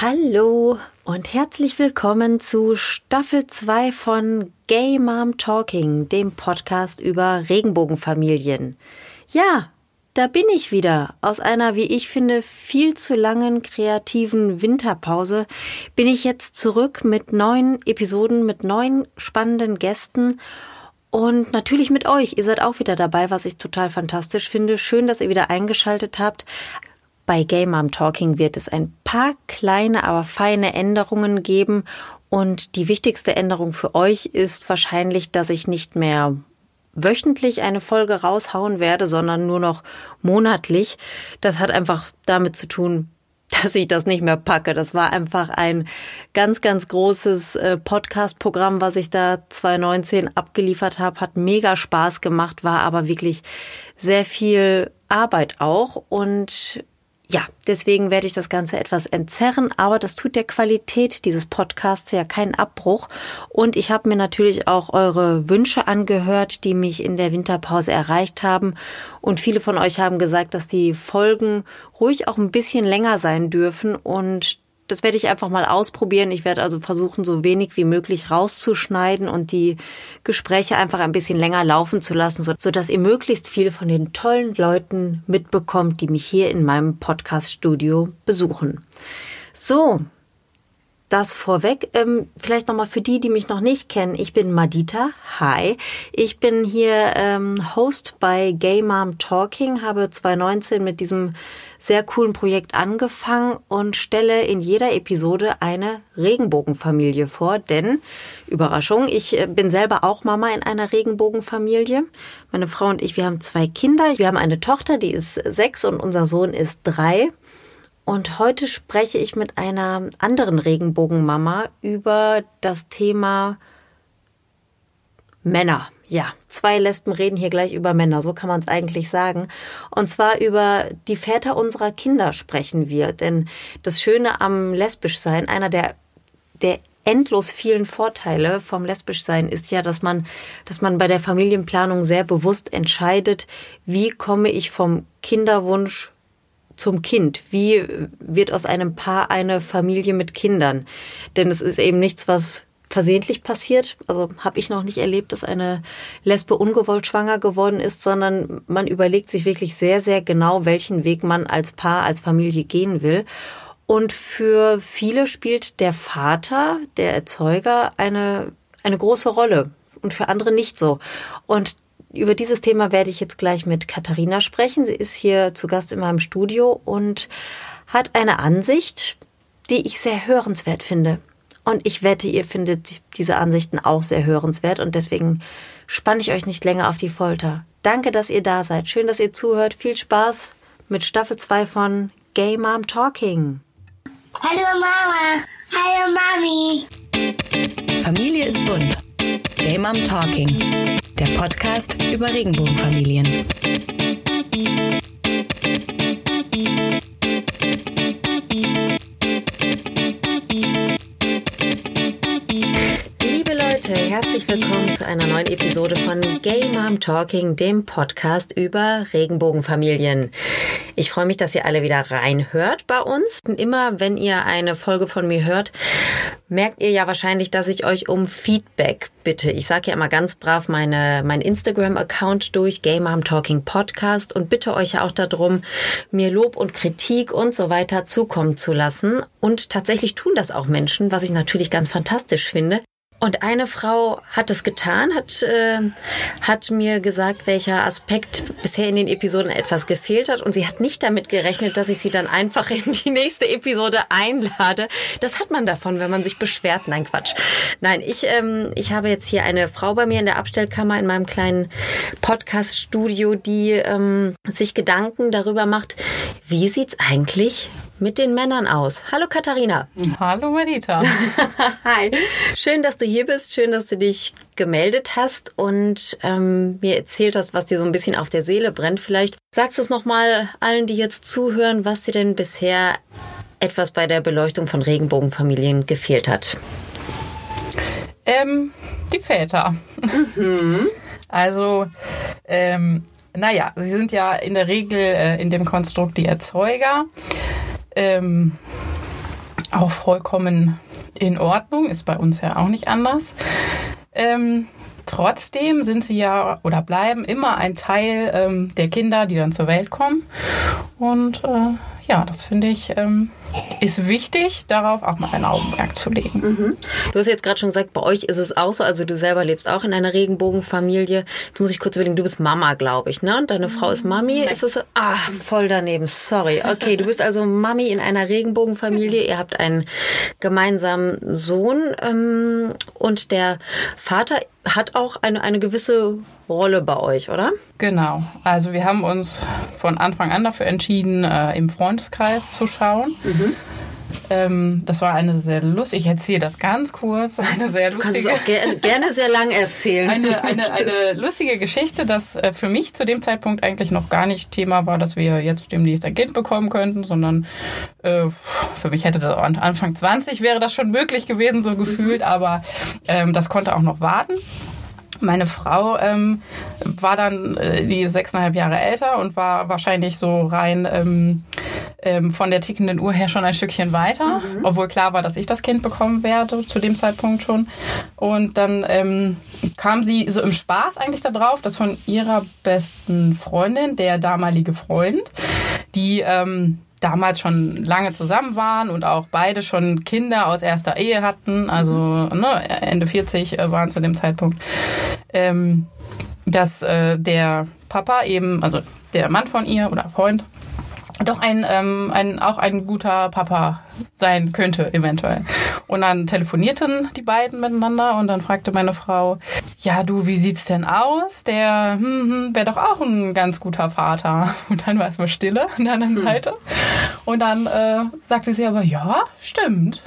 Hallo und herzlich willkommen zu Staffel 2 von Gay Mom Talking, dem Podcast über Regenbogenfamilien. Ja, da bin ich wieder. Aus einer, wie ich finde, viel zu langen kreativen Winterpause bin ich jetzt zurück mit neuen Episoden, mit neuen spannenden Gästen und natürlich mit euch. Ihr seid auch wieder dabei, was ich total fantastisch finde. Schön, dass ihr wieder eingeschaltet habt. Bei Game Mom Talking wird es ein paar kleine, aber feine Änderungen geben. Und die wichtigste Änderung für euch ist wahrscheinlich, dass ich nicht mehr wöchentlich eine Folge raushauen werde, sondern nur noch monatlich. Das hat einfach damit zu tun, dass ich das nicht mehr packe. Das war einfach ein ganz, ganz großes äh, Podcast-Programm, was ich da 2019 abgeliefert habe. Hat mega Spaß gemacht, war aber wirklich sehr viel Arbeit auch. Und ja, deswegen werde ich das Ganze etwas entzerren, aber das tut der Qualität dieses Podcasts ja keinen Abbruch. Und ich habe mir natürlich auch eure Wünsche angehört, die mich in der Winterpause erreicht haben. Und viele von euch haben gesagt, dass die Folgen ruhig auch ein bisschen länger sein dürfen. Und das werde ich einfach mal ausprobieren. Ich werde also versuchen, so wenig wie möglich rauszuschneiden und die Gespräche einfach ein bisschen länger laufen zu lassen, so dass ihr möglichst viel von den tollen Leuten mitbekommt, die mich hier in meinem Podcast-Studio besuchen. So, das vorweg. Ähm, vielleicht nochmal für die, die mich noch nicht kennen. Ich bin Madita. Hi. Ich bin hier ähm, Host bei Gay Mom Talking, habe 2019 mit diesem sehr coolen Projekt angefangen und stelle in jeder Episode eine Regenbogenfamilie vor. Denn, Überraschung, ich äh, bin selber auch Mama in einer Regenbogenfamilie. Meine Frau und ich, wir haben zwei Kinder. Wir haben eine Tochter, die ist sechs und unser Sohn ist drei. Und heute spreche ich mit einer anderen Regenbogenmama über das Thema Männer. Ja, zwei Lesben reden hier gleich über Männer, so kann man es eigentlich sagen. Und zwar über die Väter unserer Kinder sprechen wir. Denn das Schöne am Lesbischsein, einer der, der endlos vielen Vorteile vom Lesbischsein ist ja, dass man, dass man bei der Familienplanung sehr bewusst entscheidet, wie komme ich vom Kinderwunsch zum Kind? Wie wird aus einem Paar eine Familie mit Kindern? Denn es ist eben nichts, was versehentlich passiert. Also habe ich noch nicht erlebt, dass eine Lesbe ungewollt schwanger geworden ist, sondern man überlegt sich wirklich sehr, sehr genau, welchen Weg man als Paar, als Familie gehen will. Und für viele spielt der Vater, der Erzeuger, eine, eine große Rolle und für andere nicht so. Und über dieses Thema werde ich jetzt gleich mit Katharina sprechen. Sie ist hier zu Gast in meinem Studio und hat eine Ansicht, die ich sehr hörenswert finde. Und ich wette, ihr findet diese Ansichten auch sehr hörenswert und deswegen spanne ich euch nicht länger auf die Folter. Danke, dass ihr da seid. Schön, dass ihr zuhört. Viel Spaß mit Staffel 2 von Gay Mom Talking. Hallo Mama. Hallo Mami. Familie ist bunt. Gay Mom Talking. Der Podcast über Regenbogenfamilien. Herzlich willkommen zu einer neuen Episode von Gay Mom Talking, dem Podcast über Regenbogenfamilien. Ich freue mich, dass ihr alle wieder reinhört bei uns. Immer, wenn ihr eine Folge von mir hört, merkt ihr ja wahrscheinlich, dass ich euch um Feedback bitte. Ich sage ja immer ganz brav meine, mein Instagram-Account durch, Gay Mom Talking Podcast und bitte euch ja auch darum, mir Lob und Kritik und so weiter zukommen zu lassen. Und tatsächlich tun das auch Menschen, was ich natürlich ganz fantastisch finde. Und eine Frau hat es getan, hat, äh, hat mir gesagt, welcher Aspekt bisher in den Episoden etwas gefehlt hat. Und sie hat nicht damit gerechnet, dass ich sie dann einfach in die nächste Episode einlade. Das hat man davon, wenn man sich beschwert. Nein, Quatsch. Nein, ich, ähm, ich habe jetzt hier eine Frau bei mir in der Abstellkammer in meinem kleinen Podcast-Studio, die ähm, sich Gedanken darüber macht, wie sieht's eigentlich mit den Männern aus. Hallo Katharina. Hallo Marita. Hi. Schön, dass du hier bist. Schön, dass du dich gemeldet hast und ähm, mir erzählt hast, was dir so ein bisschen auf der Seele brennt. Vielleicht sagst du es nochmal allen, die jetzt zuhören, was dir denn bisher etwas bei der Beleuchtung von Regenbogenfamilien gefehlt hat. Ähm, die Väter. Mhm. Also, ähm, naja, sie sind ja in der Regel äh, in dem Konstrukt die Erzeuger. Ähm, auch vollkommen in Ordnung, ist bei uns ja auch nicht anders. Ähm, trotzdem sind sie ja oder bleiben immer ein Teil ähm, der Kinder, die dann zur Welt kommen. Und äh, ja, das finde ich ähm, ist wichtig, darauf auch mal ein Augenmerk zu legen. Mhm. Du hast jetzt gerade schon gesagt, bei euch ist es auch so, also du selber lebst auch in einer Regenbogenfamilie. Jetzt muss ich kurz überlegen, du bist Mama, glaube ich, ne? Und deine Frau ist Mami. Nein. Ist es so? Ah, voll daneben, sorry. Okay, du bist also Mami in einer Regenbogenfamilie. Ihr habt einen gemeinsamen Sohn ähm, und der Vater hat auch eine, eine gewisse Rolle bei euch, oder? Genau. Also wir haben uns von Anfang an dafür entschieden, äh, im Freundeskreis zu schauen. Mhm. Ähm, das war eine sehr lustige, ich erzähle das ganz kurz, eine sehr lustige. Du kannst es auch ger gerne sehr lang erzählen. Eine, eine, eine lustige Geschichte, dass äh, für mich zu dem Zeitpunkt eigentlich noch gar nicht Thema war, dass wir jetzt demnächst ein Kind bekommen könnten, sondern äh, für mich hätte das Anfang 20 wäre das schon möglich gewesen, so gefühlt, mhm. aber ähm, das konnte auch noch warten. Meine Frau ähm, war dann äh, die sechseinhalb Jahre älter und war wahrscheinlich so rein ähm, ähm, von der tickenden Uhr her schon ein Stückchen weiter, mhm. obwohl klar war, dass ich das Kind bekommen werde, zu dem Zeitpunkt schon. Und dann ähm, kam sie so im Spaß eigentlich darauf, dass von ihrer besten Freundin, der damalige Freund, die ähm, damals schon lange zusammen waren und auch beide schon Kinder aus erster Ehe hatten, also ne, Ende 40 äh, waren zu dem Zeitpunkt, ähm, dass äh, der Papa eben, also der Mann von ihr oder Freund, doch ein, ähm, ein, auch ein guter Papa sein könnte, eventuell. Und dann telefonierten die beiden miteinander und dann fragte meine Frau, ja, du, wie sieht's denn aus? Der hm, hm, wäre doch auch ein ganz guter Vater. Und dann war es mal Stille an der anderen hm. Seite. Und dann äh, sagte sie aber, ja, stimmt.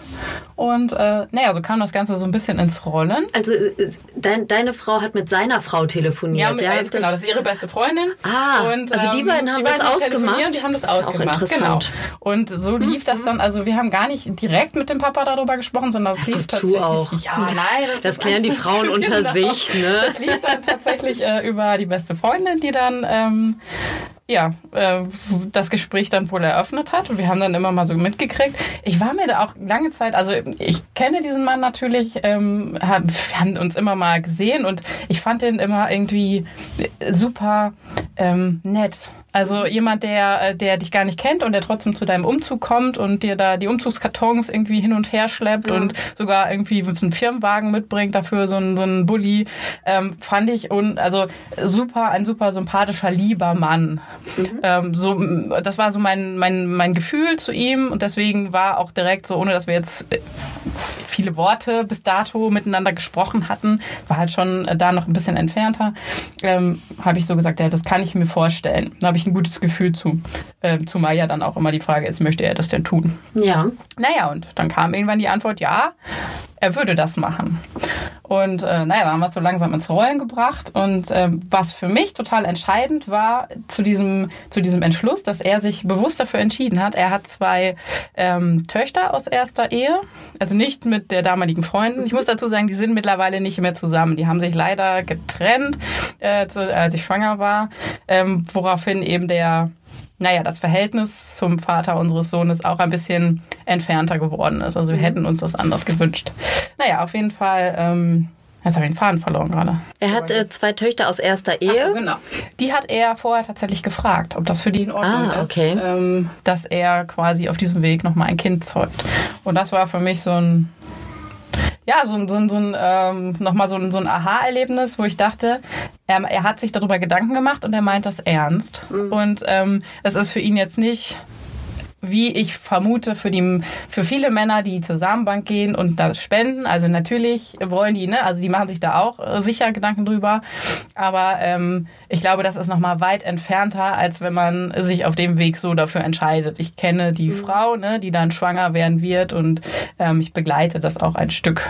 Und äh, naja, so kam das Ganze so ein bisschen ins Rollen. Also äh, dein, deine Frau hat mit seiner Frau telefoniert. Ja, mit, ja das genau, das ist ihre beste Freundin. Ah, und, also die beiden haben die beiden das ausgemacht. Die haben das, das ausgemacht. Auch interessant. Genau. Und so lief das dann, also wir haben gar nicht direkt mit dem Papa darüber gesprochen, sondern es lief tatsächlich. Auch. Ja, nein. Das, das klären die Frauen unter genau. sich. Ne? Das lief dann tatsächlich äh, über die beste Freundin, die dann ähm, ja, äh, das Gespräch dann wohl eröffnet hat. Und wir haben dann immer mal so mitgekriegt. Ich war mir da auch lange Zeit, also ich kenne diesen Mann natürlich, ähm, hab, wir haben uns immer mal gesehen und ich fand den immer irgendwie super ähm, nett. Also jemand, der, äh, der dich gar nicht kennt und der trotzdem zu deinem Umzug kommt und dir da die Umzugskartons irgendwie hin und her schleppt ja. und sogar irgendwie so einen Firmenwagen mitbringt, dafür so einen, so einen Bulli, ähm, fand ich und also super, ein super sympathischer, lieber Mann. Mhm. Ähm, so, das war so mein, mein, mein Gefühl zu ihm und deswegen war auch direkt so, ohne dass wir jetzt äh, viele Worte bis dato miteinander gesprochen hatten, war halt schon da noch ein bisschen entfernter, ähm, habe ich so gesagt, ja, das kann ich mir vorstellen. Da habe ich ein gutes Gefühl zu. Äh, zumal ja dann auch immer die Frage ist, möchte er das denn tun? Ja. Naja, und dann kam irgendwann die Antwort, ja, er würde das machen. Und äh, naja, dann haben wir es so langsam ins Rollen gebracht. Und äh, was für mich total entscheidend war zu diesem, zu diesem Entschluss, dass er sich bewusst dafür entschieden hat. Er hat zwei ähm, Töchter aus erster Ehe, also nicht mit der damaligen Freundin. Ich muss dazu sagen, die sind mittlerweile nicht mehr zusammen. Die haben sich leider getrennt, äh, zu, als ich schwanger war, ähm, woraufhin eben der naja, das Verhältnis zum Vater unseres Sohnes auch ein bisschen entfernter geworden ist. Also wir mhm. hätten uns das anders gewünscht. Naja, auf jeden Fall. Ähm, Jetzt habe ich den Faden verloren gerade. Er hat äh, zwei Töchter aus erster Ehe. So, genau. Die hat er vorher tatsächlich gefragt, ob das für die in Ordnung ah, okay. ist, ähm, dass er quasi auf diesem Weg nochmal ein Kind zeugt. Und das war für mich so ein ja, so, so, so ein, ähm, nochmal so, so ein Aha-Erlebnis, wo ich dachte, er, er hat sich darüber Gedanken gemacht und er meint das ernst. Mhm. Und ähm, es ist für ihn jetzt nicht wie ich vermute, für, die, für viele Männer, die zur Samenbank gehen und da spenden. Also natürlich wollen die, ne? Also die machen sich da auch äh, sicher Gedanken drüber. Aber ähm, ich glaube, das ist nochmal weit entfernter, als wenn man sich auf dem Weg so dafür entscheidet. Ich kenne die mhm. Frau, ne, die dann schwanger werden wird und ähm, ich begleite das auch ein Stück.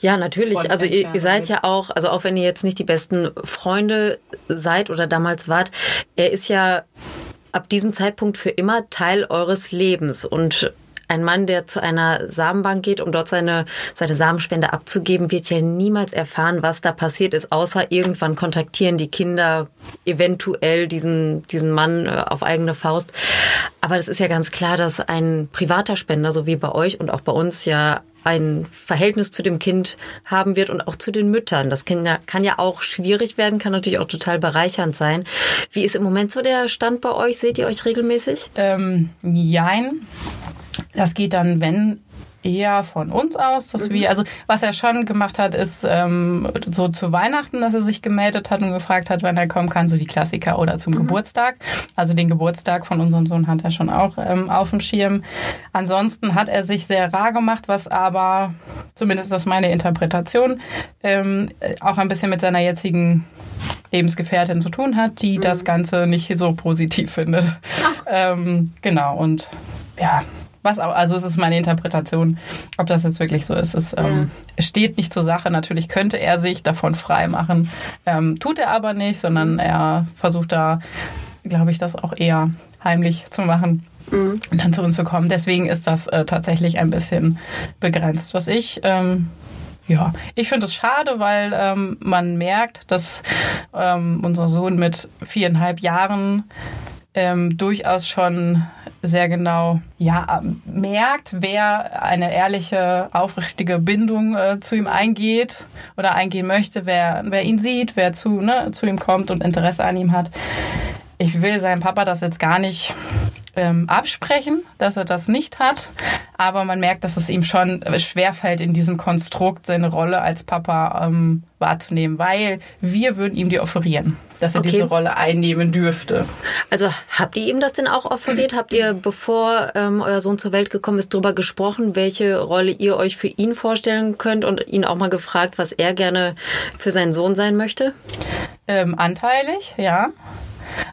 Ja, natürlich. Also ihr, ihr, seid ja auch, also auch wenn ihr jetzt nicht die besten Freunde seid oder damals wart, er ist ja ab diesem Zeitpunkt für immer Teil eures Lebens. Und ein Mann, der zu einer Samenbank geht, um dort seine, seine Samenspende abzugeben, wird ja niemals erfahren, was da passiert ist, außer irgendwann kontaktieren die Kinder eventuell diesen, diesen Mann äh, auf eigene Faust. Aber das ist ja ganz klar, dass ein privater Spender, so wie bei euch und auch bei uns, ja ein Verhältnis zu dem Kind haben wird und auch zu den Müttern. Das kann ja, kann ja auch schwierig werden, kann natürlich auch total bereichernd sein. Wie ist im Moment so der Stand bei euch? Seht ihr euch regelmäßig? Ähm, jein. Das geht dann, wenn eher von uns aus, dass wir, also was er schon gemacht hat, ist ähm, so zu Weihnachten, dass er sich gemeldet hat und gefragt hat, wann er kommen kann, so die Klassiker oder zum Geburtstag. Also den Geburtstag von unserem Sohn hat er schon auch ähm, auf dem Schirm. Ansonsten hat er sich sehr rar gemacht, was aber, zumindest ist das meine Interpretation, ähm, auch ein bisschen mit seiner jetzigen Lebensgefährtin zu tun hat, die das Ganze nicht so positiv findet. Ähm, genau, und ja, was auch, also es ist meine Interpretation, ob das jetzt wirklich so ist. Es, ähm, es steht nicht zur Sache. Natürlich könnte er sich davon frei machen. Ähm, tut er aber nicht, sondern er versucht da, glaube ich, das auch eher heimlich zu machen. Und dann zu uns zu kommen. Deswegen ist das äh, tatsächlich ein bisschen begrenzt. Was ich ähm, ja, ich finde es schade, weil ähm, man merkt, dass ähm, unser Sohn mit viereinhalb Jahren ähm, durchaus schon sehr genau ja, merkt, wer eine ehrliche, aufrichtige Bindung äh, zu ihm eingeht oder eingehen möchte, wer, wer ihn sieht, wer zu, ne, zu ihm kommt und Interesse an ihm hat. Ich will seinem Papa das jetzt gar nicht ähm, absprechen, dass er das nicht hat, aber man merkt, dass es ihm schon schwerfällt, in diesem Konstrukt seine Rolle als Papa ähm, wahrzunehmen, weil wir würden ihm die offerieren, dass er Okay. diese Rolle einnehmen dürfte. Also habt ihr ihm das denn auch offeriert? Habt ihr, bevor ähm, euer Sohn zur Welt gekommen ist, darüber gesprochen, welche Rolle ihr euch für ihn vorstellen könnt und ihn auch mal gefragt, was er gerne für seinen Sohn sein möchte? Ähm, anteilig, ja.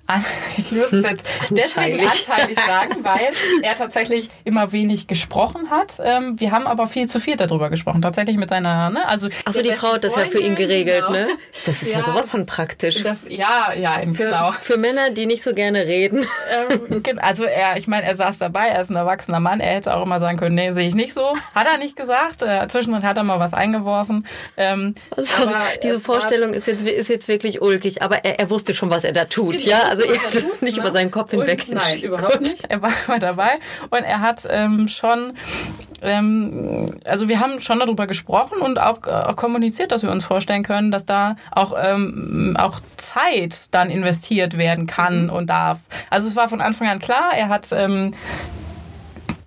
An- Ich muss es jetzt deswegen Anteilig. sagen, weil er tatsächlich immer wenig gesprochen hat. Ähm, wir haben aber viel zu viel darüber gesprochen. Tatsächlich mit seiner, ne? Also Achso, die Frau hat das ja für ihn geregelt, Freundin, ne? genau. Das ist ja, Ja, sowas von praktisch. Das, ja, ja, eben, Für, genau. für Männer, die nicht so gerne reden. ähm, also er, ich meine, er saß dabei, er ist ein erwachsener Mann, er hätte auch immer sagen können, nee, sehe ich nicht so. Hat er nicht gesagt. Äh, zwischendrin hat er mal was eingeworfen. Ähm, Also, diese Vorstellung ist jetzt, ist jetzt wirklich ulkig, aber er, er wusste schon, was er da tut, Genau, ja? Also er hat es nicht ne? über seinen Kopf hinweg Und, Nein, überhaupt Gut. nicht. Er war immer dabei und er hat ähm, schon, ähm, also wir haben schon darüber gesprochen und auch, äh, auch kommuniziert, dass wir uns vorstellen können, dass da auch, ähm, auch Zeit dann investiert werden kann und darf. Also es war von Anfang an klar, er hat ähm,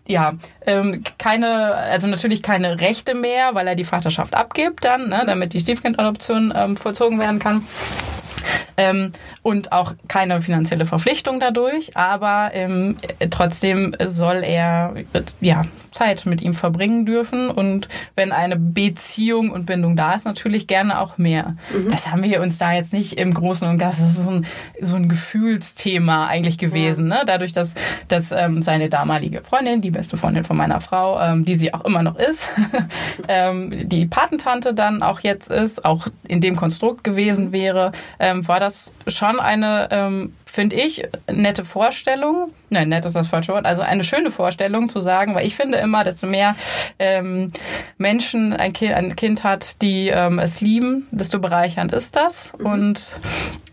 ja, ähm, keine, also natürlich keine Rechte mehr, weil er die Vaterschaft abgibt dann, ne, damit die Stiefkindadoption ähm, vollzogen werden kann. Ähm, und auch keine finanzielle Verpflichtung dadurch, aber ähm, äh, trotzdem soll er äh, ja, Zeit mit ihm verbringen dürfen und wenn eine Beziehung und Bindung da ist, natürlich gerne auch mehr. Das haben wir uns da jetzt nicht im Großen und Ganzen, das ist so ein, so ein Gefühlsthema eigentlich gewesen, ne? dadurch, dass, dass ähm, seine damalige Freundin, die beste Freundin von meiner Frau, ähm, die sie auch immer noch ist, ähm, die Patentante dann auch jetzt ist, auch in dem Konstrukt gewesen wäre, ähm, war das schon eine, ähm, finde ich, nette Vorstellung. Nein, nett ist das falsche Wort. Also eine schöne Vorstellung zu sagen, weil ich finde immer, desto mehr ähm, Menschen ein kind, ein kind hat, die ähm, es lieben, desto bereichernd ist das. Und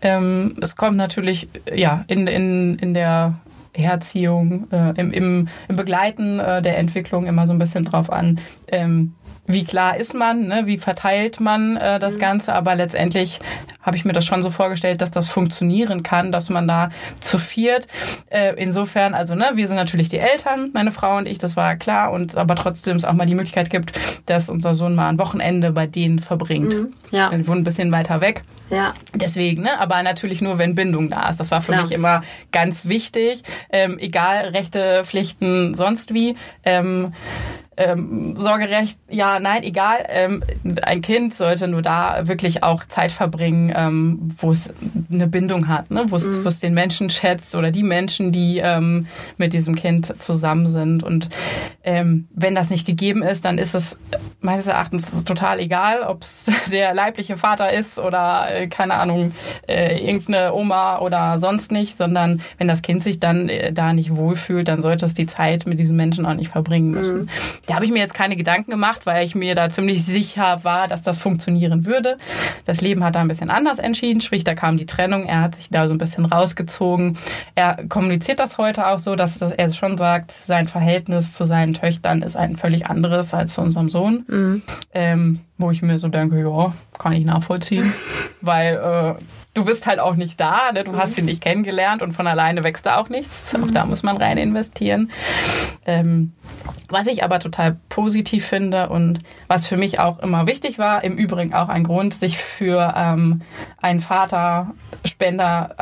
ähm, es kommt natürlich ja in, in, in der Erziehung, äh, im, im, im Begleiten äh, der Entwicklung immer so ein bisschen drauf an, ähm, wie klar ist man, ne? wie verteilt man äh, das Ganze, aber letztendlich habe ich mir das schon so vorgestellt, dass das funktionieren kann, dass man da zu viert, äh, insofern, also ne, wir sind natürlich die Eltern, meine Frau und ich, das war klar, und aber trotzdem es auch mal die Möglichkeit gibt, dass unser Sohn mal ein Wochenende bei denen verbringt. Ja. Wir wohnen ein bisschen weiter weg. Ja. Deswegen, ne? aber natürlich nur, wenn Bindung da ist. Das war für Klar. mich immer ganz wichtig. Ähm, egal, Rechte, Pflichten, sonst wie. Ähm, ähm, Sorgerecht, ja, nein, egal. Ähm, ein Kind sollte nur da wirklich auch Zeit verbringen, ähm, wo es eine Bindung hat, ne? wo es es den Menschen schätzt oder die Menschen, die ähm, mit diesem Kind zusammen sind. Und ähm, wenn das nicht gegeben ist, dann ist es meines Erachtens total egal, ob es der leibliche Vater ist oder äh, keine Ahnung, äh, irgendeine Oma oder sonst nicht, sondern wenn das Kind sich dann äh, da nicht wohlfühlt, dann sollte es die Zeit mit diesem Menschen auch nicht verbringen müssen. Mhm. Da habe ich mir jetzt keine Gedanken gemacht, weil ich mir da ziemlich sicher war, dass das funktionieren würde. Das Leben hat da ein bisschen anders entschieden, sprich, da kam die Trennung, er hat sich da so ein bisschen rausgezogen. Er kommuniziert das heute auch so, dass, er schon sagt, sein Verhältnis zu seinen Töchtern ist ein völlig anderes als zu unserem Sohn. Mhm. Ähm, wo ich mir so denke, ja, kann ich nachvollziehen, weil äh, du bist halt auch nicht da, ne? du hast ihn nicht kennengelernt und von alleine wächst da auch nichts. Auch da muss man rein investieren. Ähm, was ich aber total positiv finde und was für mich auch immer wichtig war, im Übrigen auch ein Grund, sich für ähm, einen Vaterspender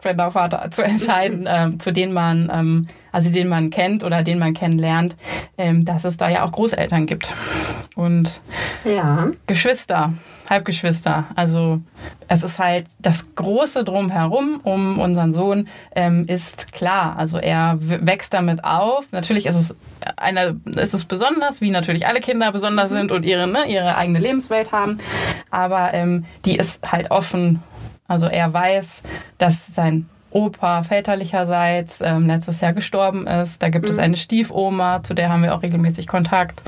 Spendervater zu entscheiden, ähm, zu denen man, ähm, also den man kennt oder den man kennenlernt, ähm, dass es da ja auch Großeltern gibt und ja. Geschwister, Halbgeschwister. Also es ist halt das große Drumherum um unseren Sohn ähm, ist klar. Also er wächst damit auf. Natürlich ist es eine, ist es besonders, wie natürlich alle Kinder besonders sind und ihre ne, ihre eigene Lebenswelt haben. Aber ähm, die ist halt offen also er weiß, dass sein Opa väterlicherseits ähm, letztes Jahr gestorben ist. Da gibt mhm. es eine Stiefoma, zu der haben wir auch regelmäßig Kontakt.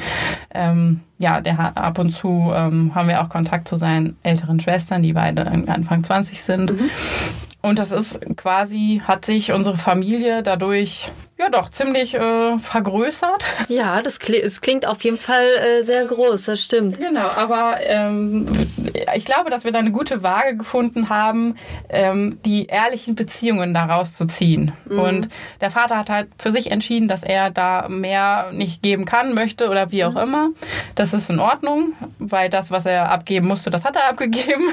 Ähm, ja, der ab und zu ähm, haben wir auch Kontakt zu seinen älteren Schwestern, die beide Anfang 20 sind. Mhm. Und das ist quasi, hat sich unsere Familie dadurch ja doch ziemlich äh, vergrößert. Ja, das klingt, es klingt auf jeden Fall äh, sehr groß, das stimmt. Genau, aber ähm, ich glaube, dass wir da eine gute Waage gefunden haben, ähm, die ehrlichen Beziehungen daraus zu ziehen. Mhm. Und der Vater hat halt für sich entschieden, dass er da mehr nicht geben kann, möchte oder wie auch mhm. immer. Das ist in Ordnung, weil das, was er abgeben musste, das hat er abgegeben.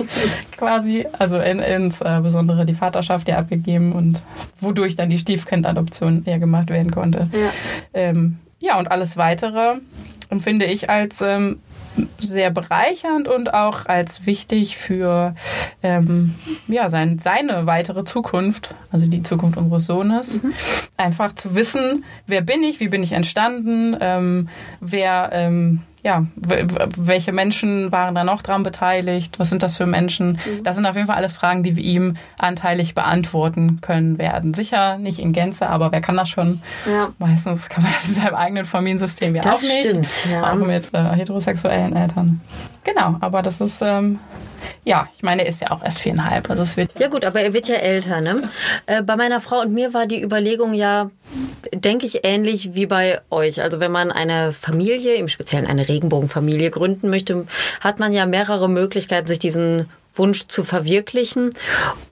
Quasi. Also in, insbesondere äh, die Vaterschaft ja abgegeben und wodurch dann die Stiefkindadoption Produktion eher gemacht werden konnte. Ja, ähm, ja und alles Weitere empfinde ich als ähm, sehr bereichernd und auch als wichtig für ähm, ja, sein, seine weitere Zukunft, also die Zukunft unseres Sohnes. Mhm. Einfach zu wissen, wer bin ich, wie bin ich entstanden, ähm, wer ähm, ja, welche Menschen waren da noch dran beteiligt? Was sind das für Menschen? Mhm. Das sind auf jeden Fall alles Fragen, die wir ihm anteilig beantworten können werden. Sicher nicht in Gänze, aber wer kann das schon? Ja. Meistens kann man das in seinem eigenen Familiensystem ja das auch nicht. Stimmt, ja. Auch mit äh, heterosexuellen Eltern. Genau, aber das ist ähm, ja, ich meine, er ist ja auch erst viereinhalb. Also es wird ja, gut, aber er wird ja älter. Ne? Äh, bei meiner Frau und mir war die Überlegung ja, denke ich, ähnlich wie bei euch. Also wenn man eine Familie, im Speziellen eine Regenbogenfamilie gründen möchte, hat man ja mehrere Möglichkeiten, sich diesen Wunsch zu verwirklichen.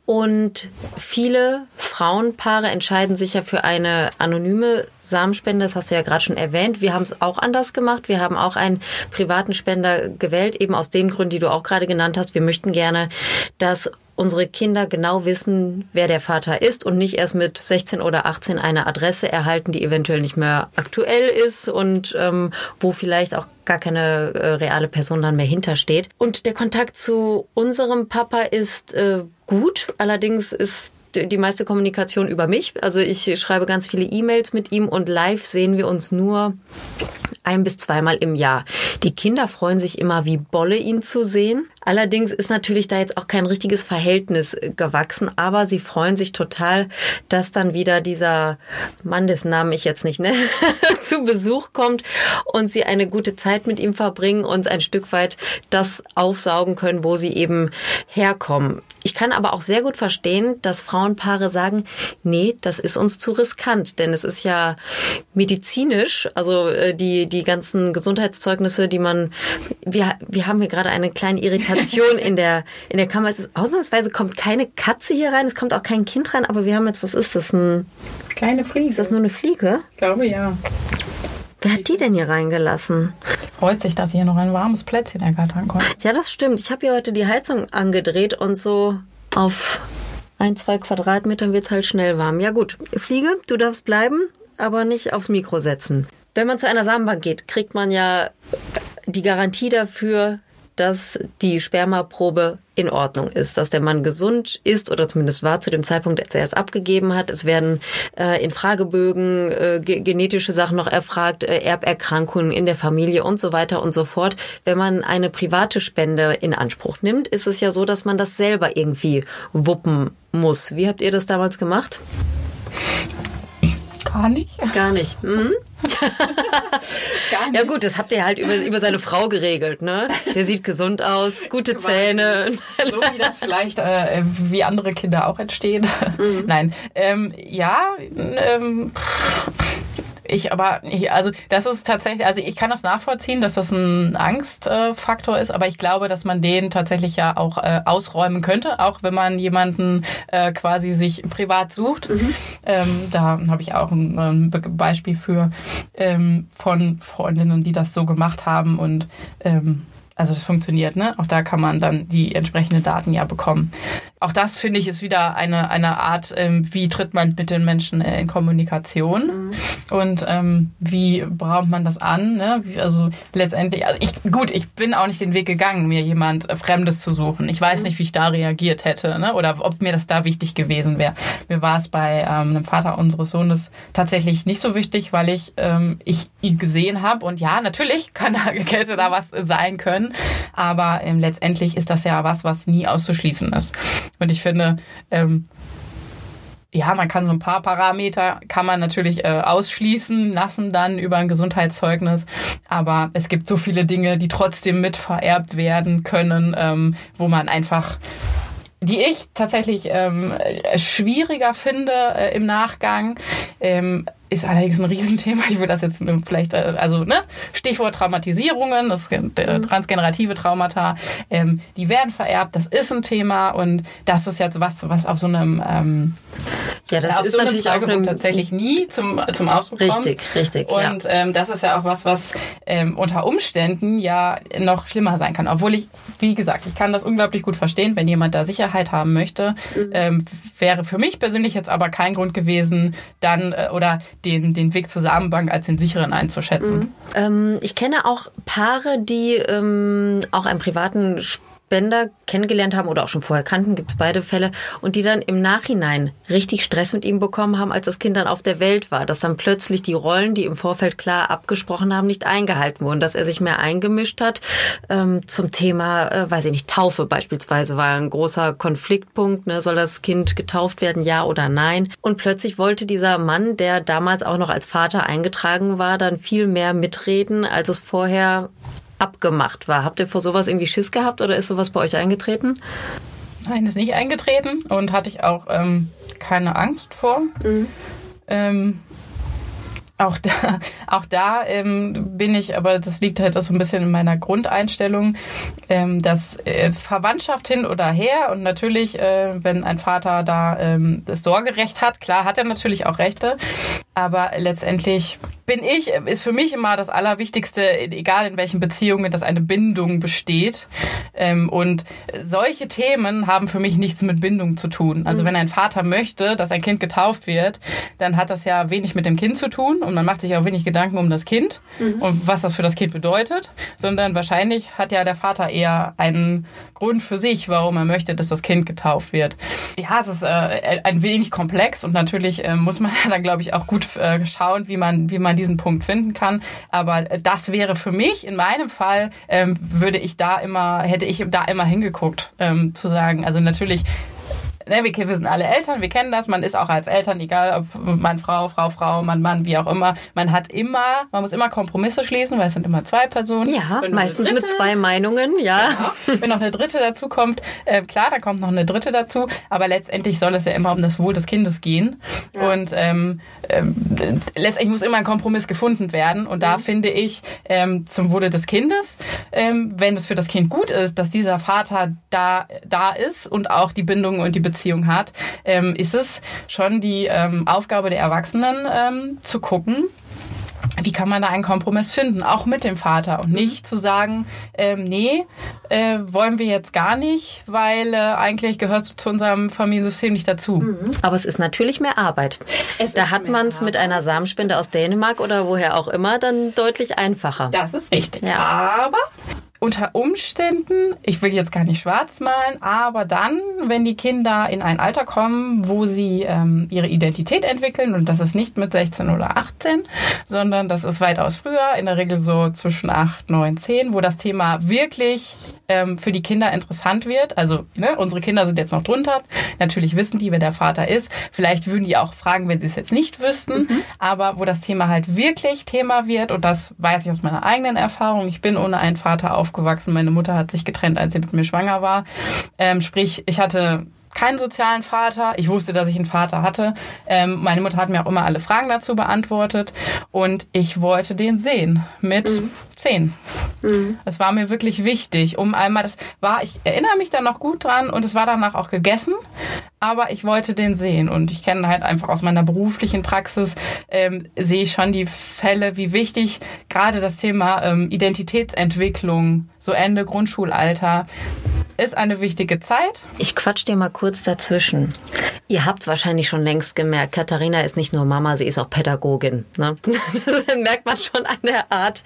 Und viele Frauenpaare entscheiden sich ja für eine anonyme Samenspende. Das hast du ja gerade schon erwähnt. Wir haben es auch anders gemacht. Wir haben auch einen privaten Spender gewählt, eben aus den Gründen, die du auch gerade genannt hast. Wir möchten gerne, dass unsere Kinder genau wissen, wer der Vater ist und nicht erst mit 16 oder 18 eine Adresse erhalten, die eventuell nicht mehr aktuell ist und ähm, wo vielleicht auch gar keine äh, reale Person dann mehr hintersteht. Und der Kontakt zu unserem Papa ist äh, gut, allerdings ist die meiste Kommunikation über mich. Also ich schreibe ganz viele E-Mails mit ihm und live sehen wir uns nur ein bis zweimal im Jahr. Die Kinder freuen sich immer wie Bolle, ihn zu sehen. Allerdings ist natürlich da jetzt auch kein richtiges Verhältnis äh, gewachsen, aber sie freuen sich total, dass dann wieder dieser Mann, dessen Namen ich jetzt nicht nenne, zu Besuch kommt und sie eine gute Zeit mit ihm verbringen und ein Stück weit das aufsaugen können, wo sie eben herkommen. Ich kann aber auch sehr gut verstehen, dass Frauenpaare sagen, nee, das ist uns zu riskant, denn es ist ja medizinisch, also äh, die, die ganzen Gesundheitszeugnisse, die man, wir, wir haben hier gerade eine kleine Irritation in der, in der Kammer. Es ist, ausnahmsweise kommt keine Katze hier rein, es kommt auch kein Kind rein, aber wir haben jetzt, was ist das, ein... Kleine Fliege. Ist das nur eine Fliege? Ich glaube, ja. Wer hat die denn hier reingelassen? Freut sich, dass hier noch ein warmes Plätzchen ergattern konnte. Ja, das stimmt. Ich habe hier heute die Heizung angedreht und so auf ein, zwei Quadratmetern wird es halt schnell warm. Ja gut, Fliege, du darfst bleiben, aber nicht aufs Mikro setzen. Wenn man zu einer Samenbank geht, kriegt man ja die Garantie dafür, dass die Spermaprobe in Ordnung ist, dass der Mann gesund ist oder zumindest war zu dem Zeitpunkt, als er es abgegeben hat. Es werden äh, in Fragebögen äh, genetische Sachen noch erfragt, äh, Erberkrankungen in der Familie und so weiter und so fort. Wenn man eine private Spende in Anspruch nimmt, ist es ja so, dass man das selber irgendwie wuppen muss. Wie habt ihr das damals gemacht? Gar nicht. Gar nicht. Mhm. Gar nicht. Ja gut, das habt ihr halt über, über seine Frau geregelt, ne? Der sieht gesund aus, gute Zähne. So wie das vielleicht äh, wie andere Kinder auch entstehen. Mhm. Nein. Ähm, ja, ähm, ich aber, ich, also das ist tatsächlich, also ich kann das nachvollziehen, dass das ein Angstfaktor ist, aber ich glaube, dass man den tatsächlich ja auch äh, ausräumen könnte, auch wenn man jemanden äh, quasi sich privat sucht. Mhm. Ähm, da habe ich auch ein, ein Beispiel für ähm, von Freundinnen, die das so gemacht haben und ähm, also das funktioniert, ne? Auch da kann man dann die entsprechenden Daten ja bekommen. Auch das finde ich ist wieder eine, eine Art, ähm, wie tritt man mit den Menschen äh, in Kommunikation mhm. und ähm, wie braucht man das an. Ne? Wie, also letztendlich, also ich, gut, ich bin auch nicht den Weg gegangen, mir jemand äh, Fremdes zu suchen. Ich weiß mhm. nicht, wie ich da reagiert hätte ne? oder ob mir das da wichtig gewesen wäre. Mir war es bei ähm, dem Vater unseres Sohnes tatsächlich nicht so wichtig, weil ich, ähm, ich ihn gesehen habe und ja, natürlich kann da, hätte da was sein können, aber ähm, letztendlich ist das ja was, was nie auszuschließen ist. Und ich finde, ähm, ja, man kann so ein paar Parameter, kann man natürlich äh, ausschließen lassen dann über ein Gesundheitszeugnis. Aber es gibt so viele Dinge, die trotzdem mit vererbt werden können, ähm, wo man einfach die ich tatsächlich ähm, schwieriger finde äh, im Nachgang. Ähm, ist allerdings ein Riesenthema. Ich will das jetzt vielleicht, äh, also ne, Stichwort Traumatisierungen, das äh, transgenerative Traumata, ähm, die werden vererbt. Das ist ein Thema und das ist jetzt was, was auf so einem ähm, ja, das ist so natürlich auch einem, tatsächlich nie zum, zum Ausdruck richtig, kommt. Richtig, richtig. Und ja. ähm, das ist ja auch was, was ähm, unter Umständen ja noch schlimmer sein kann. Obwohl ich, wie gesagt, ich kann das unglaublich gut verstehen, wenn jemand da Sicherheit haben möchte. Mhm. Ähm, wäre für mich persönlich jetzt aber kein Grund gewesen, dann äh, oder den, den Weg zur Samenbank als den sicheren einzuschätzen. Mhm. Ähm, ich kenne auch Paare, die ähm, auch einen privaten Spender kennengelernt haben oder auch schon vorher kannten, gibt es beide Fälle, und die dann im Nachhinein richtig Stress mit ihm bekommen haben, als das Kind dann auf der Welt war, dass dann plötzlich die Rollen, die im Vorfeld klar abgesprochen haben, nicht eingehalten wurden, dass er sich mehr eingemischt hat. Ähm, zum Thema, äh, weiß ich nicht, Taufe beispielsweise war ein großer Konfliktpunkt. Ne? Soll das Kind getauft werden, ja oder nein? Und plötzlich wollte dieser Mann, der damals auch noch als Vater eingetragen war, dann viel mehr mitreden, als es vorher abgemacht war. Habt ihr vor sowas irgendwie Schiss gehabt oder ist sowas bei euch eingetreten? Nein, ist nicht eingetreten und hatte ich auch ähm, keine Angst vor. Mhm. Ähm, auch da, auch da ähm, bin ich, aber das liegt halt so ein bisschen in meiner Grundeinstellung, ähm, dass äh, Verwandtschaft hin oder her und natürlich, äh, wenn ein Vater da ähm, das Sorgerecht hat, klar hat er natürlich auch Rechte, aber letztendlich bin ich, ist für mich immer das Allerwichtigste, egal in welchen Beziehungen, dass eine Bindung besteht. Ähm, und solche Themen haben für mich nichts mit Bindung zu tun. Also mhm. wenn ein Vater möchte, dass ein Kind getauft wird, dann hat das ja wenig mit dem Kind zu tun und man macht sich auch wenig Gedanken um das Kind mhm. und was das für das Kind bedeutet, sondern wahrscheinlich hat ja der Vater eher einen Grund für sich, warum er möchte, dass das Kind getauft wird. Ja, es ist äh, ein wenig komplex und natürlich äh, muss man dann, glaube ich, auch gut äh, schauen, wie man, wie man diesen Punkt finden kann. Aber äh, das wäre für mich, in meinem Fall, ähm, würde ich da immer, hätte ich da immer hingeguckt, ähm, zu sagen, also natürlich ne, wir, wir sind alle Eltern, wir kennen das, man ist auch als Eltern, egal ob man Frau, Frau, Frau, Mann, Mann, wie auch immer, man hat immer, man muss immer Kompromisse schließen, weil es sind immer zwei Personen. Ja, meistens dritte, mit zwei Meinungen, ja. Genau. Wenn noch eine dritte dazu kommt, äh, klar, da kommt noch eine dritte dazu, aber letztendlich soll es ja immer um das Wohl des Kindes gehen. Ja. Und ähm, ähm, letztendlich muss immer ein Kompromiss gefunden werden. Und da mhm. finde ich, ähm, zum Wohle des Kindes, ähm, wenn es für das Kind gut ist, dass dieser Vater da, da ist und auch die Bindung und die Beziehung Beziehung hat, ähm, ist es schon die ähm, Aufgabe der Erwachsenen ähm, zu gucken, wie kann man da einen Kompromiss finden, auch mit dem Vater und nicht zu sagen, ähm, nee, äh, wollen wir jetzt gar nicht, weil äh, eigentlich gehörst du zu unserem Familiensystem nicht dazu. Mhm. Aber es ist natürlich mehr Arbeit. Es da hat man es mit einer Samenspende aus Dänemark oder woher auch immer dann deutlich einfacher. Das ist richtig. Ja. Aber unter Umständen, ich will jetzt gar nicht schwarz malen, aber dann, wenn die Kinder in ein Alter kommen, wo sie ähm, ihre Identität entwickeln, und das ist nicht mit 16 oder 18, sondern das ist weitaus früher, in der Regel so zwischen 8, 9, 10, wo das Thema wirklich ähm, für die Kinder interessant wird. Also ne, unsere Kinder sind jetzt noch drunter. Natürlich wissen die, wer der Vater ist. Vielleicht würden die auch fragen, wenn sie es jetzt nicht wüssten. Mhm. Aber wo das Thema halt wirklich Thema wird, und das weiß ich aus meiner eigenen Erfahrung, ich bin ohne einen Vater auf aufgewachsen. Meine Mutter hat sich getrennt, als sie mit mir schwanger war. Ähm, sprich, ich hatte keinen sozialen Vater. Ich wusste, dass ich einen Vater hatte. Ähm, meine Mutter hat mir auch immer alle Fragen dazu beantwortet und ich wollte den sehen mit mhm. Zehn. Mhm. Das war mir wirklich wichtig, um einmal das war. Ich erinnere mich da noch gut dran und es war danach auch gegessen, aber ich wollte den sehen und ich kenne halt einfach aus meiner beruflichen Praxis ähm, sehe ich schon die Fälle, wie wichtig gerade das Thema ähm, Identitätsentwicklung so Ende Grundschulalter ist eine wichtige Zeit. Ich quatsch dir mal kurz dazwischen. Ihr habt es wahrscheinlich schon längst gemerkt, Katharina ist nicht nur Mama, sie ist auch Pädagogin. Ne? Das merkt man schon an der Art,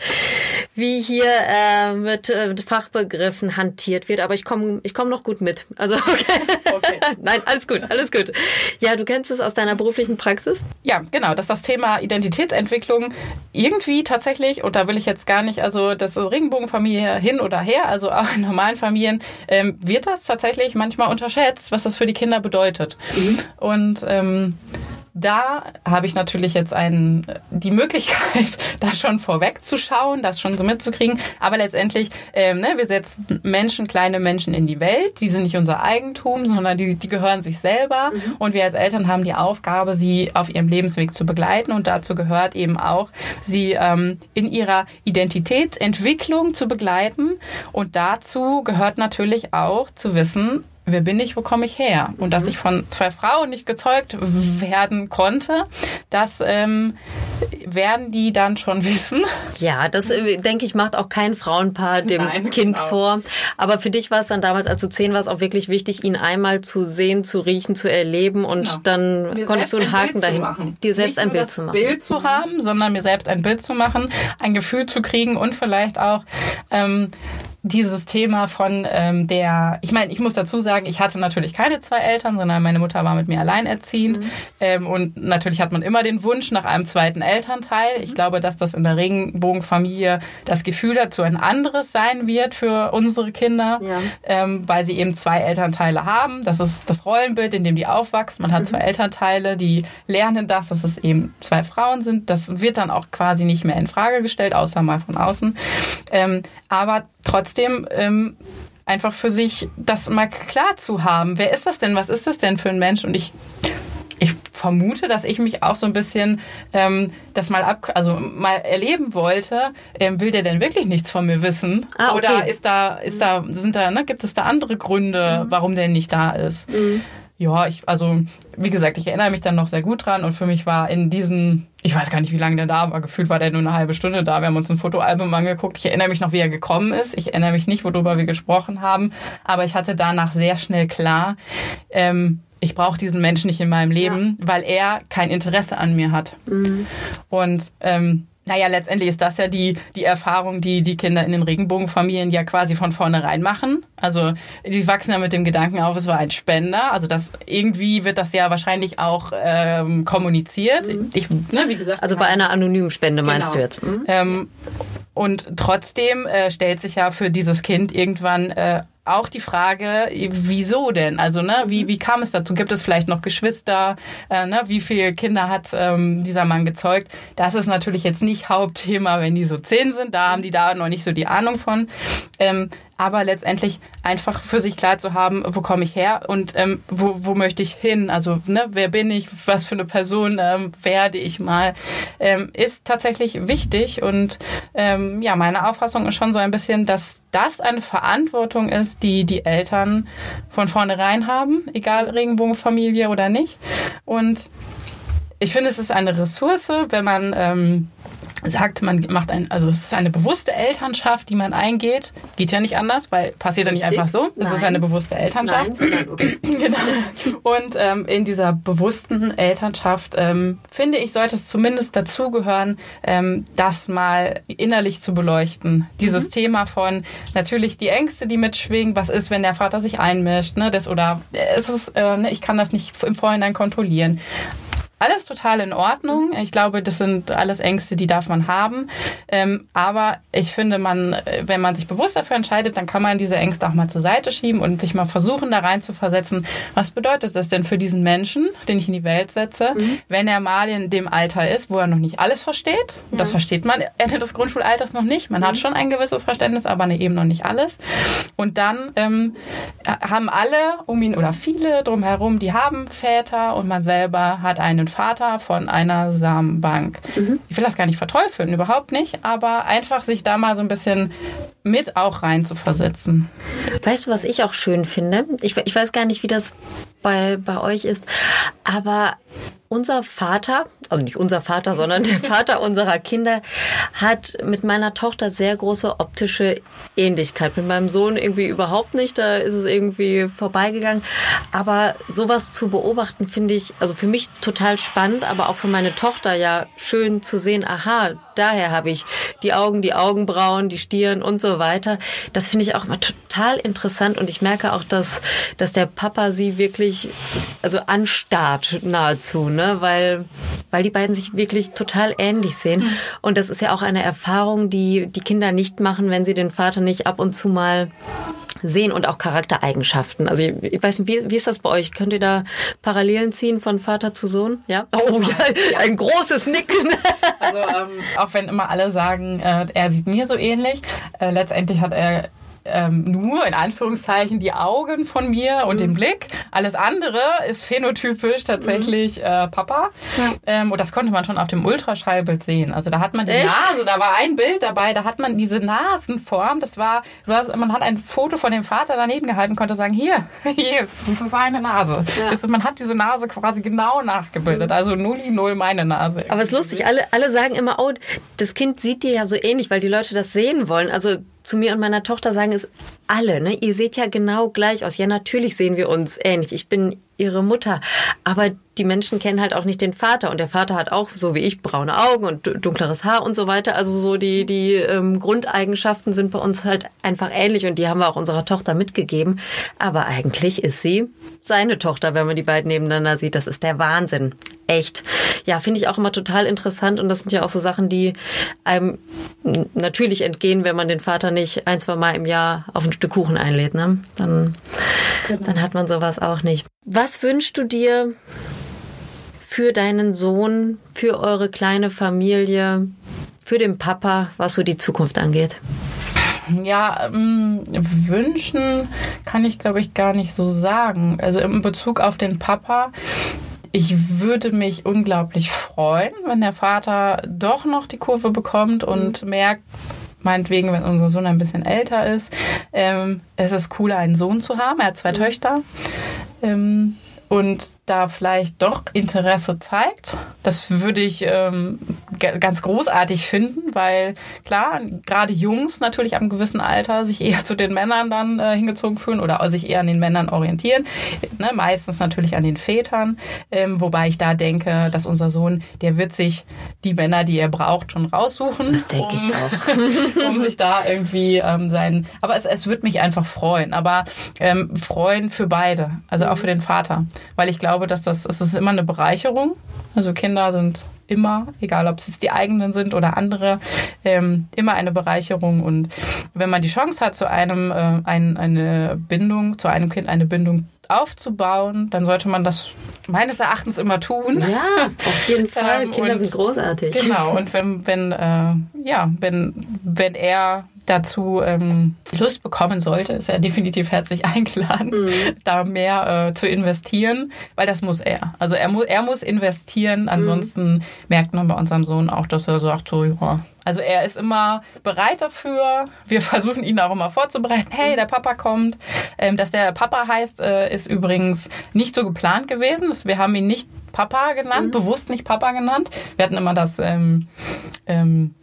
wie hier äh, mit, äh, mit Fachbegriffen hantiert wird. Aber ich komme ich komm noch gut mit. Also okay. okay. Nein, alles gut, alles gut. Ja, du kennst es aus deiner beruflichen Praxis? Ja, genau. Dass das Thema Identitätsentwicklung irgendwie tatsächlich, und da will ich jetzt gar nicht, also das Regenbogenfamilie hin oder her, also auch in normalen Familien, ähm, wird das tatsächlich manchmal unterschätzt, was das für die Kinder bedeutet. Mhm. Und ähm, da habe ich natürlich jetzt einen, die Möglichkeit, da schon vorwegzuschauen, das schon so mitzukriegen. Aber letztendlich, ähm, ne, wir setzen Menschen, kleine Menschen in die Welt. Die sind nicht unser Eigentum, sondern die, die gehören sich selber. Mhm. Und wir als Eltern haben die Aufgabe, sie auf ihrem Lebensweg zu begleiten. Und dazu gehört eben auch, sie ähm, in ihrer Identitätsentwicklung zu begleiten. Und dazu gehört natürlich auch zu wissen, wer bin ich, wo komme ich her? Und dass mhm. ich von zwei Frauen nicht gezeugt werden konnte, das ähm, werden die dann schon wissen. Ja, das äh, denke ich macht auch kein Frauenpaar dem Nein, Kind genau. vor. Aber für dich war es dann damals, als du zehn warst, auch wirklich wichtig, ihn einmal zu sehen, zu riechen, zu erleben und genau. dann mir konntest du einen Haken dahin, dir selbst Nicht ein Bild zu machen. Bild zu haben, sondern mir selbst ein Bild zu machen, ein Gefühl zu kriegen und vielleicht auch ähm, dieses Thema von ähm, der, ich meine, ich muss dazu sagen, ich hatte natürlich keine zwei Eltern, sondern meine Mutter war mit mir alleinerziehend. Mhm. Ähm, und natürlich hat man immer den Wunsch nach einem zweiten Elternteil. Ich glaube, dass das in der Regenbogenfamilie das Gefühl dazu ein anderes sein wird für unsere Kinder, ja. ähm, weil sie eben zwei Elternteile haben. Das ist das Rollenbild, in dem die aufwachsen. Man hat mhm. zwei Elternteile, die lernen das, dass es eben zwei Frauen sind. Das wird dann auch quasi nicht mehr in Frage gestellt, außer mal von außen. Ähm, aber trotzdem ähm, einfach für sich das mal klar zu haben. Wer ist das denn? Was ist das denn für ein Mensch? Und ich ich vermute, dass ich mich auch so ein bisschen ähm, das mal ab, also mal erleben wollte. Ähm, will der denn wirklich nichts von mir wissen? Ah, okay. Oder ist da, ist da, sind da, ne, gibt es da andere Gründe, mhm. warum der nicht da ist? Mhm. Ja, ich, also, wie gesagt, ich erinnere mich dann noch sehr gut dran und für mich war in diesen, ich weiß gar nicht, wie lange der da war, gefühlt war der nur eine halbe Stunde da. Wir haben uns ein Fotoalbum angeguckt. Ich erinnere mich noch, wie er gekommen ist. Ich erinnere mich nicht, worüber wir gesprochen haben, aber ich hatte danach sehr schnell klar, ähm, ich brauche diesen Menschen nicht in meinem Leben, ja. weil er kein Interesse an mir hat. Mhm. Und ähm, naja, letztendlich ist das ja die, die Erfahrung, die die Kinder in den Regenbogenfamilien ja quasi von vornherein machen. Also die wachsen ja mit dem Gedanken auf, es war ein Spender. Also das irgendwie wird das ja wahrscheinlich auch ähm, kommuniziert. Mhm. Ich, ne, wie gesagt. Also bei einer anonymen Spende genau. meinst du jetzt? Mhm. Ähm, und trotzdem äh, stellt sich ja für dieses Kind irgendwann äh, auch die Frage, wieso denn? Also, ne, wie, mhm. wie kam es dazu? Gibt es vielleicht noch Geschwister? Äh, ne, wie viele Kinder hat ähm, dieser Mann gezeugt? Das ist natürlich jetzt nicht Hauptthema, wenn die so zehn sind. Da haben die da noch nicht so die Ahnung von. Ähm, aber letztendlich einfach für sich klar zu haben, wo komme ich her und ähm, wo, wo möchte ich hin? Also, ne, wer bin ich? Was für eine Person ähm, werde ich mal? Ähm, ist tatsächlich wichtig und ähm, ja, meine Auffassung ist schon so ein bisschen, dass das eine Verantwortung ist, die die Eltern von vornherein haben, egal Regenbogenfamilie oder nicht. Und ich finde, es ist eine Ressource, wenn man ähm, sagt, man macht ein, also es ist eine bewusste Elternschaft, die man eingeht. Geht ja nicht anders, weil passiert ja nicht einfach so. Es ist eine bewusste Elternschaft. Nein, okay. genau. Und ähm, in dieser bewussten Elternschaft, ähm, finde ich, sollte es zumindest dazugehören, ähm, das mal innerlich zu beleuchten. Dieses Thema von natürlich die Ängste, die mitschwingen, was ist, wenn der Vater sich einmischt, ne, das oder es ist, äh, ne, ich kann das nicht im Vorhinein kontrollieren. Alles total in Ordnung. Ich glaube, das sind alles Ängste, die darf man haben. Ähm, aber ich finde, man, äh, wenn man sich bewusst dafür entscheidet, dann kann man diese Ängste auch mal zur Seite schieben und sich mal versuchen, da rein zu versetzen. Was bedeutet das denn für diesen Menschen, den ich in die Welt setze, Mhm. wenn er mal in dem Alter ist, wo er noch nicht alles versteht? Und das versteht man Ende des Grundschulalters noch nicht. Man Mhm. hat schon ein gewisses Verständnis, aber eben noch nicht alles. Und dann ähm, haben alle um ihn oder viele drumherum, die haben Väter und man selber hat einen Vater von einer Samenbank. Ich will das gar nicht verteufeln, überhaupt nicht, aber einfach sich da mal so ein bisschen mit auch rein zu versetzen. Weißt du, was ich auch schön finde? Ich, ich weiß gar nicht, wie das bei, bei euch ist, aber unser Vater, also nicht unser Vater, sondern der Vater unserer Kinder, hat mit meiner Tochter sehr große optische Ähnlichkeit. Mit meinem Sohn irgendwie überhaupt nicht, da ist es irgendwie vorbeigegangen. Aber sowas zu beobachten, finde ich, also für mich total spannend, aber auch für meine Tochter ja schön zu sehen, aha, daher habe ich die Augen, die Augenbrauen, die Stirn und so weiter. Das finde ich auch immer total interessant und ich merke auch, dass, dass der Papa sie wirklich, also anstarrt nahezu, ne, weil, weil die beiden sich wirklich total ähnlich sehen. Und das ist ja auch eine Erfahrung, die die Kinder nicht machen, wenn sie den Vater nicht ab und zu mal sehen und auch Charaktereigenschaften. Also ich, ich weiß nicht, wie, wie ist das bei euch? Könnt ihr da Parallelen ziehen von Vater zu Sohn? Ja? Oh ja, ein großes Nicken. Also ähm, auch wenn immer alle sagen, äh, er sieht mir so ähnlich, äh, letztendlich hat er ähm, nur in Anführungszeichen die Augen von mir und den Blick. Alles andere ist phänotypisch tatsächlich äh, Papa. Ähm, und das konnte man schon auf dem Ultraschallbild sehen. Also da hat man die Echt? Nase, da war ein Bild dabei, da hat man diese Nasenform. Das war, hast, man hat ein Foto von dem Vater daneben gehalten, konnte sagen, hier, hier, das ist seine Nase. Das, man hat diese Nase quasi genau nachgebildet. Also nulli null meine Nase. Aber es ist lustig, alle, alle sagen immer, oh, das Kind sieht dir ja so ähnlich, weil die Leute das sehen wollen. Also zu mir und meiner Tochter sagen es alle, ne? Ihr seht ja genau gleich aus. Ja, natürlich sehen wir uns ähnlich. Ich bin ihre Mutter. Aber die Menschen kennen halt auch nicht den Vater. Und der Vater hat auch, so wie ich, braune Augen und dunkleres Haar und so weiter. Also so die, die ähm, Grundeigenschaften sind bei uns halt einfach ähnlich. Und die haben wir auch unserer Tochter mitgegeben. Aber eigentlich ist sie seine Tochter, wenn man die beiden nebeneinander sieht. Das ist der Wahnsinn. Echt. Ja, finde ich auch immer total interessant. Und das sind ja auch so Sachen, die einem natürlich entgehen, wenn man den Vater nicht ein, zwei Mal im Jahr auf ein Stück Kuchen einlädt. Ne? Dann, dann hat man sowas auch nicht. Was wünschst du dir für deinen Sohn, für eure kleine Familie, für den Papa, was so die Zukunft angeht? Ja, ähm, wünschen kann ich, glaube ich, gar nicht so sagen. Also in Bezug auf den Papa, ich würde mich unglaublich freuen, wenn der Vater doch noch die Kurve bekommt und merkt, meinetwegen, wenn unser Sohn ein bisschen älter ist, ähm, es ist cooler, einen Sohn zu haben. Er hat zwei Töchter. Ähm, und da vielleicht doch Interesse zeigt. Das würde ich ähm, ganz großartig finden, weil klar, gerade Jungs natürlich am gewissen Alter sich eher zu den Männern dann äh, hingezogen fühlen oder sich eher an den Männern orientieren. Ne? Meistens natürlich an den Vätern. Ähm, wobei ich da denke, dass unser Sohn, der wird sich die Männer, die er braucht, schon raussuchen. Das denke ich auch. um sich da irgendwie ähm, sein. Aber es, es wird mich einfach freuen. Aber ähm, freuen für beide, also auch für den Vater. Weil ich glaube, dass das, es ist immer eine Bereicherung. Also Kinder sind immer, egal ob es jetzt die eigenen sind oder andere, ähm, immer eine Bereicherung. Und wenn man die Chance hat, zu einem äh, ein, eine Bindung, zu einem Kind eine Bindung aufzubauen, dann sollte man das meines Erachtens immer tun. Ja, auf jeden Fall. Ähm, Kinder und- sind großartig. Genau, und wenn, wenn, äh, ja, wenn, wenn er dazu ähm, Lust bekommen sollte, ist er definitiv herzlich eingeladen, da mehr äh, zu investieren, weil das muss er. Also er, mu er muss investieren, ansonsten merkt man bei unserem Sohn auch, dass er sagt, so, ja. Also er ist immer bereit dafür. Wir versuchen ihn auch immer vorzubereiten. Hey, der Papa kommt. Ähm, dass der Papa heißt, äh, ist übrigens nicht so geplant gewesen. Wir haben ihn nicht Papa genannt, bewusst nicht Papa genannt. Wir hatten immer das ähm, ähm,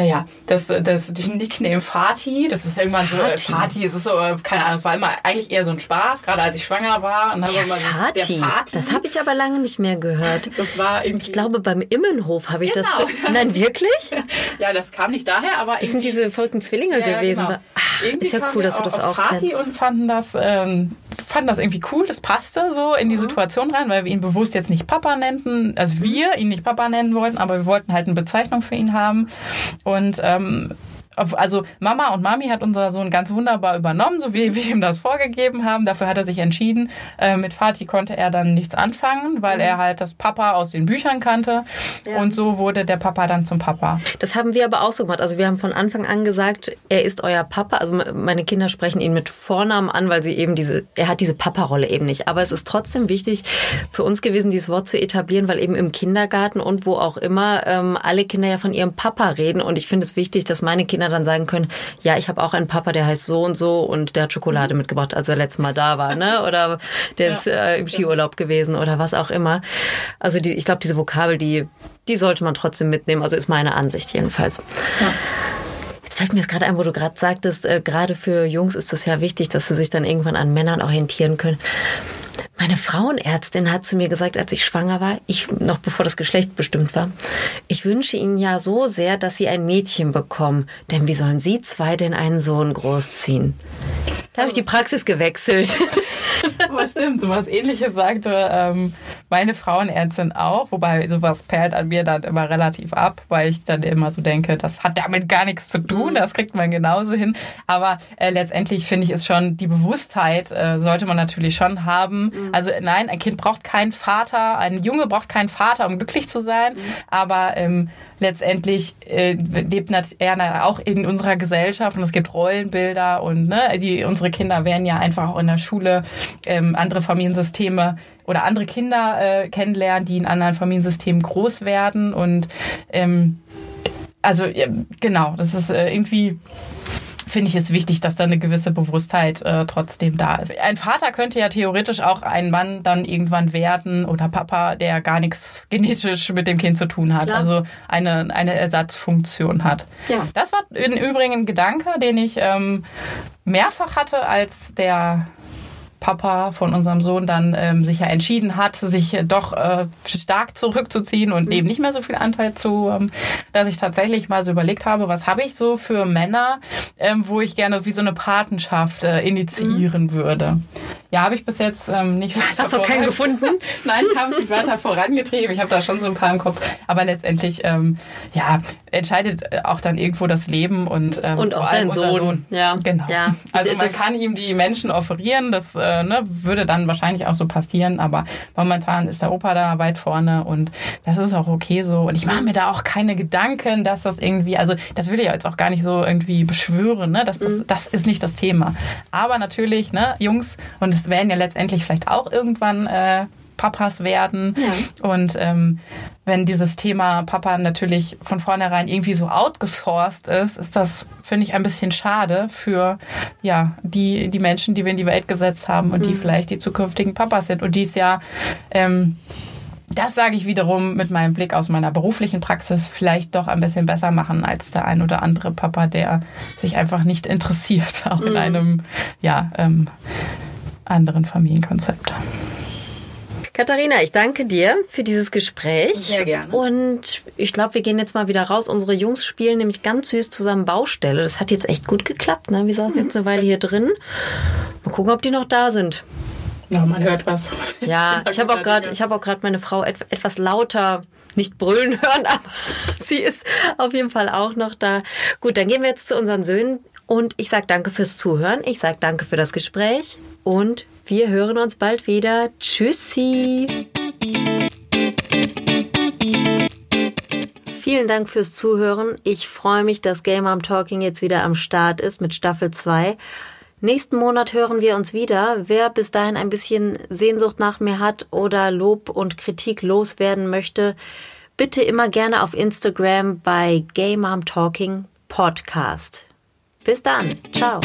naja, das, das, das Nickname Fati, das ist irgendwann so, äh, Fati, es ist so, äh, keine Ahnung, war immer eigentlich eher so ein Spaß, gerade als ich schwanger war. Und Der so- Fati. Der Fati. Das habe ich aber lange nicht mehr gehört. das war irgendwie, Ich glaube, beim Immenhof habe ich das. Genau. So, nein, wirklich? ja, das kam nicht daher, aber Das sind diese verrückten Zwillinge Ja, gewesen. genau. Ach, ist ja cool, dass du das auch Fati kennst. und fanden das, ähm, fanden das irgendwie cool, das passte so in die Mhm. Situation rein, weil wir ihn bewusst jetzt nicht Papa nannten, also wir ihn nicht Papa nennen wollten, aber wir wollten halt eine Bezeichnung für ihn haben. Und ähm, also Mama und Mami hat unser Sohn ganz wunderbar übernommen, so wie wir ihm das vorgegeben haben. Dafür hat er sich entschieden. Äh, mit Fatih konnte er dann nichts anfangen, weil er halt das Papa aus den Büchern kannte. Mhm. Ja. Und so wurde der Papa dann zum Papa. Das haben wir aber auch so gemacht. Also wir haben von Anfang an gesagt, er ist euer Papa. Also me- meine Kinder sprechen ihn mit Vornamen an, weil sie eben diese, er hat diese Papa-Rolle eben nicht. Aber es ist trotzdem wichtig für uns gewesen, dieses Wort zu etablieren, weil eben im Kindergarten und wo auch immer ähm, alle Kinder ja von ihrem Papa reden. Und ich finde es wichtig, dass meine Kinder dann sagen können, ja, ich habe auch einen Papa, der heißt so und so und der hat Schokolade mitgebracht, als er letztes Mal da war, ne? Oder der ist äh, im Skiurlaub gewesen oder was auch immer. Also die, ich glaube, diese Vokabel, die, die sollte man trotzdem mitnehmen. Also ist meine Ansicht jedenfalls. Jetzt fällt mir das gerade ein, wo du gerade sagtest, äh, gerade für Jungs ist es ja wichtig, dass sie sich dann irgendwann an Männern orientieren können. Meine Frauenärztin hat zu mir gesagt, als ich schwanger war, ich noch bevor das Geschlecht bestimmt war, ich wünsche Ihnen ja so sehr, dass Sie ein Mädchen bekommen, denn wie sollen Sie zwei denn einen Sohn großziehen? Da habe ich die Praxis gewechselt. Aber stimmt, sowas ähnliches sagte ähm, meine Frauenärztin auch, wobei sowas perlt an mir dann immer relativ ab, weil ich dann immer so denke, das hat damit gar nichts zu tun, das kriegt man genauso hin. Aber äh, letztendlich finde ich es schon, die Bewusstheit äh, sollte man natürlich schon haben. Also nein, ein Kind braucht keinen Vater, ein Junge braucht keinen Vater, um glücklich zu sein, aber ähm, letztendlich äh, lebt er auch in unserer Gesellschaft und es gibt Rollenbilder und ne, die unsere Kinder werden ja einfach auch in der Schule ähm, andere Familiensysteme oder andere Kinder äh, kennenlernen, die in anderen Familiensystemen groß werden und ähm, also genau, das ist äh, irgendwie finde ich es wichtig, dass da eine gewisse Bewusstheit äh, trotzdem da ist. Ein Vater könnte ja theoretisch auch ein Mann dann irgendwann werden oder Papa, der gar nichts genetisch mit dem Kind zu tun hat, Klar. also eine, eine Ersatzfunktion hat. Ja. Das war im Übrigen ein Gedanke, den ich ähm, mehrfach hatte, als der Papa von unserem Sohn dann ähm, sich ja entschieden hat, sich äh, doch äh, stark zurückzuziehen und eben nicht mehr so viel Anteil zu, ähm, dass ich tatsächlich mal so überlegt habe, was habe ich so für Männer, ähm, wo ich gerne wie so eine Patenschaft äh, initiieren würde. Ja, habe ich bis jetzt ähm, nicht weiter Hast du keinen voran- gefunden? Nein, ich habe es nicht weiter vorangetrieben. Ich habe da schon so ein paar im Kopf. Aber letztendlich, ähm, ja, entscheidet äh, auch dann irgendwo das Leben und, ähm, Und vor auch allem dein unser Sohn. Ja. Genau. Ja. Also man kann ihm die Menschen offerieren, das äh, ne, würde dann wahrscheinlich auch so passieren, aber momentan ist der Opa da weit vorne und das ist auch okay so. Und ich mache mir da auch keine Gedanken, dass das irgendwie, also das will ich jetzt auch gar nicht so irgendwie beschwören, ne? dass Mhm. das, das ist nicht das Thema. Aber natürlich, ne, Jungs, und es werden ja letztendlich vielleicht auch irgendwann äh, Papas werden. Und ähm, wenn dieses Thema Papa natürlich von vornherein irgendwie so outgesourced ist, ist das, finde ich, ein bisschen schade für ja, die, die Menschen, die wir in die Welt gesetzt haben und die vielleicht die zukünftigen Papas sind. Und dies ja, ähm, das sage ich wiederum mit meinem Blick aus meiner beruflichen Praxis vielleicht doch ein bisschen besser machen als der ein oder andere Papa, der sich einfach nicht interessiert, auch in einem ja, ähm, anderen Familienkonzept. Katharina, ich danke dir für dieses Gespräch. Sehr gerne. Und ich glaube, wir gehen jetzt mal wieder raus. Unsere Jungs spielen nämlich ganz süß zusammen Baustelle. Das hat jetzt echt gut geklappt. Ne? Wir saßen jetzt eine Weile hier drin. Mal gucken, ob die noch da sind. Ja, man hört was. Ja, ich habe auch gerade, ich habe auch gerade meine Frau et etwas lauter nicht brüllen hören, aber sie ist auf jeden Fall auch noch da. Gut, dann gehen wir jetzt zu unseren Söhnen und ich sage danke fürs Zuhören. Ich sage danke für das Gespräch und wir hören uns bald wieder. Tschüssi. Vielen Dank fürs Zuhören. Ich freue mich, dass Game Arm Talking jetzt wieder am Start ist mit Staffel 2. Nächsten Monat hören wir uns wieder. Wer bis dahin ein bisschen Sehnsucht nach mir hat oder Lob und Kritik loswerden möchte, bitte immer gerne auf Instagram bei Game Arm Talking Podcast. Bis dann. Ciao.